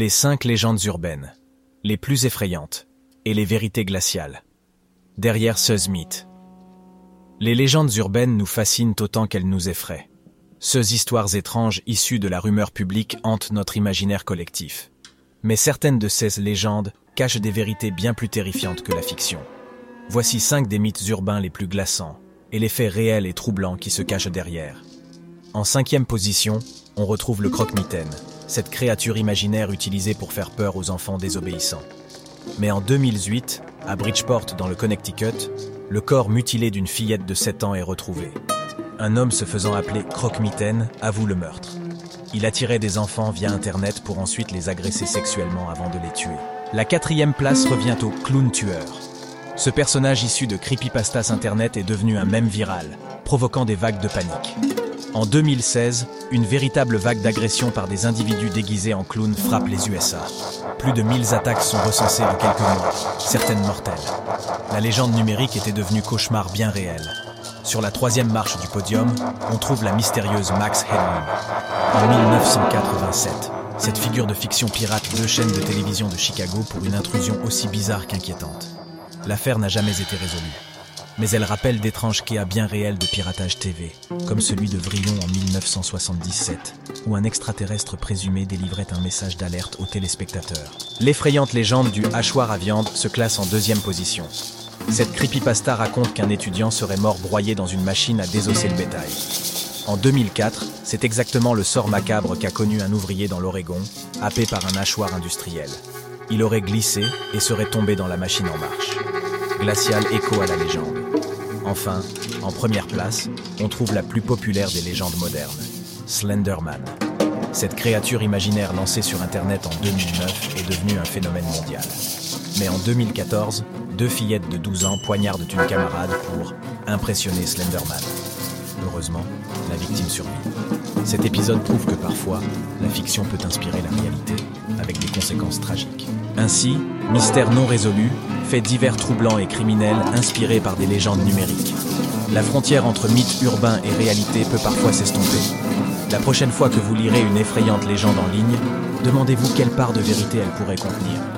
Les cinq légendes urbaines, les plus effrayantes, et les vérités glaciales. Derrière ce mythe. Les légendes urbaines nous fascinent autant qu'elles nous effraient. Ces histoires étranges issues de la rumeur publique hantent notre imaginaire collectif. Mais certaines de ces légendes cachent des vérités bien plus terrifiantes que la fiction. Voici cinq des mythes urbains les plus glaçants et les faits réels et troublants qui se cachent derrière. En cinquième position, on retrouve le croque-mitaine, cette créature imaginaire utilisée pour faire peur aux enfants désobéissants. Mais en 2008, à Bridgeport dans le Connecticut, le corps mutilé d'une fillette de 7 ans est retrouvé. Un homme se faisant appeler croque-mitaine avoue le meurtre. Il attirait des enfants via Internet pour ensuite les agresser sexuellement avant de les tuer. La quatrième place revient au clown tueur. Ce personnage issu de creepypastas Internet est devenu un mème viral, provoquant des vagues de panique. En 2016, une véritable vague d'agressions par des individus déguisés en clowns frappe les USA. Plus de 1000 attaques sont recensées en quelques mois, certaines mortelles. La légende numérique était devenue cauchemar bien réel. Sur la troisième marche du podium, on trouve la mystérieuse Max Headroom. En 1987, cette figure de fiction pirate deux chaînes de télévision de Chicago pour une intrusion aussi bizarre qu'inquiétante. L'affaire n'a jamais été résolue mais elle rappelle d'étranges cas bien réels de piratage TV, comme celui de Vrillon en 1977, où un extraterrestre présumé délivrait un message d'alerte aux téléspectateurs. L'effrayante légende du hachoir à viande se classe en deuxième position. Cette creepypasta raconte qu'un étudiant serait mort broyé dans une machine à désosser le bétail. En 2004, c'est exactement le sort macabre qu'a connu un ouvrier dans l'Oregon, happé par un hachoir industriel. Il aurait glissé et serait tombé dans la machine en marche. Glacial écho à la légende. Enfin, en première place, on trouve la plus populaire des légendes modernes, Slenderman. Cette créature imaginaire lancée sur Internet en 2009 est devenue un phénomène mondial. Mais en 2014, deux fillettes de 12 ans poignardent une camarade pour impressionner Slenderman. Heureusement, la victime survit. Cet épisode prouve que parfois, la fiction peut inspirer la réalité, avec des conséquences tragiques. Ainsi, mystère non résolu, faits divers troublants et criminels inspirés par des légendes numériques. La frontière entre mythe urbain et réalité peut parfois s'estomper. La prochaine fois que vous lirez une effrayante légende en ligne, demandez-vous quelle part de vérité elle pourrait contenir.